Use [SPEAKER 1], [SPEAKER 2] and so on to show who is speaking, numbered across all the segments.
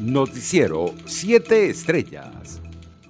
[SPEAKER 1] Noticiero 7 Estrellas.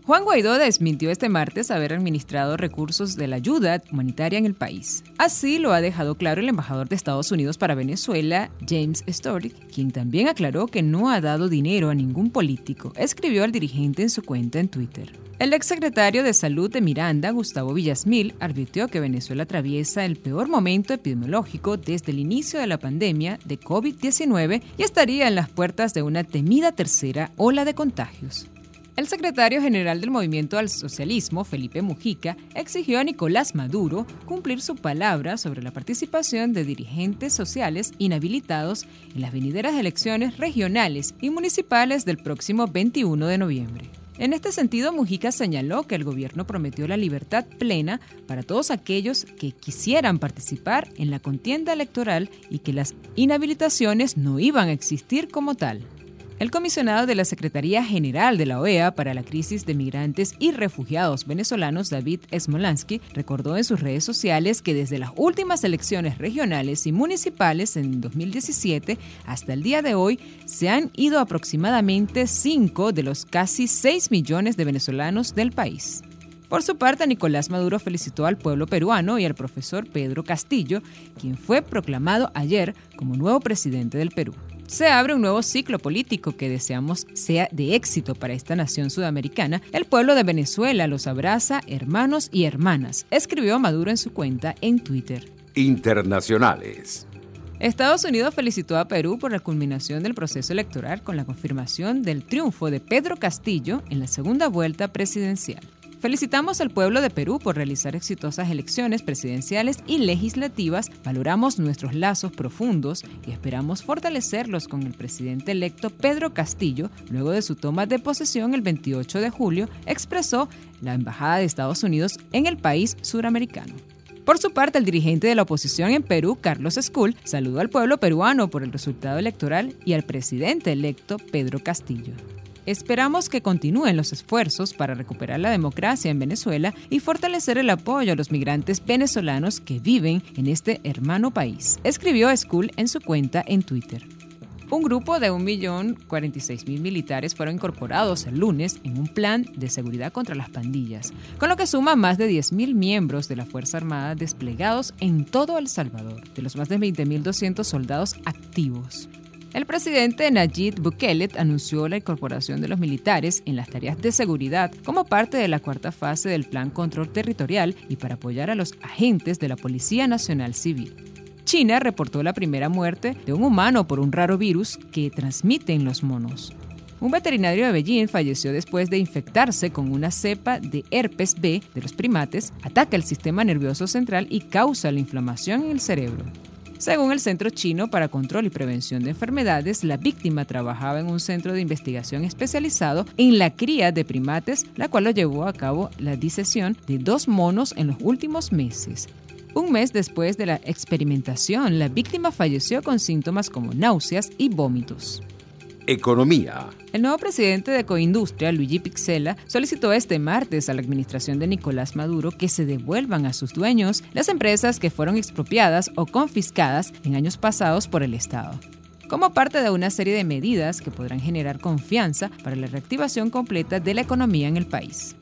[SPEAKER 2] Juan Guaidó desmintió este martes haber administrado recursos de la ayuda humanitaria en el país. Así lo ha dejado claro el embajador de Estados Unidos para Venezuela, James Storick, quien también aclaró que no ha dado dinero a ningún político, escribió al dirigente en su cuenta en Twitter. El exsecretario de Salud de Miranda, Gustavo Villasmil, advirtió que Venezuela atraviesa el peor momento epidemiológico desde el inicio de la pandemia de COVID-19 y estaría en las puertas de una temida tercera ola de contagios. El secretario general del Movimiento al Socialismo, Felipe Mujica, exigió a Nicolás Maduro cumplir su palabra sobre la participación de dirigentes sociales inhabilitados en las venideras elecciones regionales y municipales del próximo 21 de noviembre. En este sentido, Mujica señaló que el gobierno prometió la libertad plena para todos aquellos que quisieran participar en la contienda electoral y que las inhabilitaciones no iban a existir como tal. El comisionado de la Secretaría General de la OEA para la crisis de migrantes y refugiados venezolanos, David Smolansky, recordó en sus redes sociales que desde las últimas elecciones regionales y municipales en 2017 hasta el día de hoy se han ido aproximadamente 5 de los casi 6 millones de venezolanos del país. Por su parte, Nicolás Maduro felicitó al pueblo peruano y al profesor Pedro Castillo, quien fue proclamado ayer como nuevo presidente del Perú se abre un nuevo ciclo político que deseamos sea de éxito para esta nación sudamericana. El pueblo de Venezuela los abraza, hermanos y hermanas, escribió Maduro en su cuenta en Twitter.
[SPEAKER 1] Internacionales.
[SPEAKER 2] Estados Unidos felicitó a Perú por la culminación del proceso electoral con la confirmación del triunfo de Pedro Castillo en la segunda vuelta presidencial. Felicitamos al pueblo de Perú por realizar exitosas elecciones presidenciales y legislativas, valoramos nuestros lazos profundos y esperamos fortalecerlos con el presidente electo Pedro Castillo, luego de su toma de posesión el 28 de julio, expresó la Embajada de Estados Unidos en el país suramericano. Por su parte, el dirigente de la oposición en Perú, Carlos Escul, saludó al pueblo peruano por el resultado electoral y al presidente electo Pedro Castillo. Esperamos que continúen los esfuerzos para recuperar la democracia en Venezuela y fortalecer el apoyo a los migrantes venezolanos que viven en este hermano país, escribió School en su cuenta en Twitter. Un grupo de 1.046.000 militares fueron incorporados el lunes en un plan de seguridad contra las pandillas, con lo que suma más de 10.000 miembros de la Fuerza Armada desplegados en todo El Salvador, de los más de 20.200 soldados activos. El presidente Nayib Bukele anunció la incorporación de los militares en las tareas de seguridad como parte de la cuarta fase del Plan Control Territorial y para apoyar a los agentes de la Policía Nacional Civil. China reportó la primera muerte de un humano por un raro virus que transmiten los monos. Un veterinario de Beijing falleció después de infectarse con una cepa de herpes B de los primates, ataca el sistema nervioso central y causa la inflamación en el cerebro. Según el Centro Chino para Control y Prevención de Enfermedades, la víctima trabajaba en un centro de investigación especializado en la cría de primates, la cual lo llevó a cabo la disección de dos monos en los últimos meses. Un mes después de la experimentación, la víctima falleció con síntomas como náuseas y vómitos.
[SPEAKER 1] Economía.
[SPEAKER 2] El nuevo presidente de Coindustria, Luigi Pixela, solicitó este martes a la administración de Nicolás Maduro que se devuelvan a sus dueños las empresas que fueron expropiadas o confiscadas en años pasados por el Estado como parte de una serie de medidas que podrán generar confianza para la reactivación completa de la economía en el país.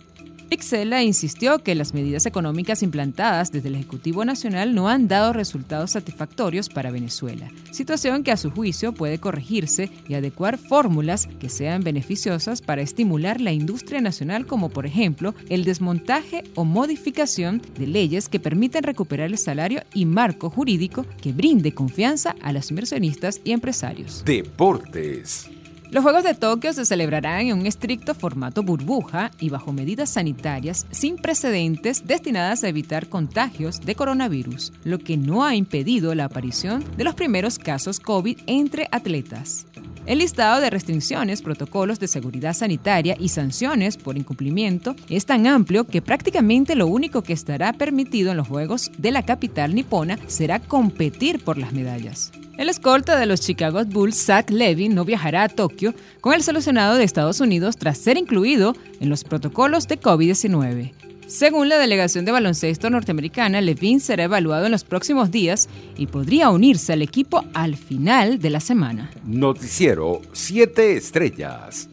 [SPEAKER 2] Pixela insistió que las medidas económicas implantadas desde el Ejecutivo Nacional no han dado resultados satisfactorios para Venezuela, situación que a su juicio puede corregirse y adecuar fórmulas que sean beneficiosas para estimular la industria nacional como por ejemplo el desmontaje o modificación de leyes que permitan recuperar el salario y marco jurídico que brinde confianza a los inversionistas y empresarios.
[SPEAKER 1] Deportes.
[SPEAKER 2] Los Juegos de Tokio se celebrarán en un estricto formato burbuja y bajo medidas sanitarias sin precedentes destinadas a evitar contagios de coronavirus, lo que no ha impedido la aparición de los primeros casos COVID entre atletas. El listado de restricciones, protocolos de seguridad sanitaria y sanciones por incumplimiento es tan amplio que prácticamente lo único que estará permitido en los Juegos de la capital nipona será competir por las medallas. El escolta de los Chicago Bulls, Zach Levy, no viajará a Tokio con el solucionado de Estados Unidos tras ser incluido en los protocolos de COVID-19. Según la delegación de baloncesto norteamericana, Levine será evaluado en los próximos días y podría unirse al equipo al final de la semana.
[SPEAKER 1] Noticiero 7 Estrellas.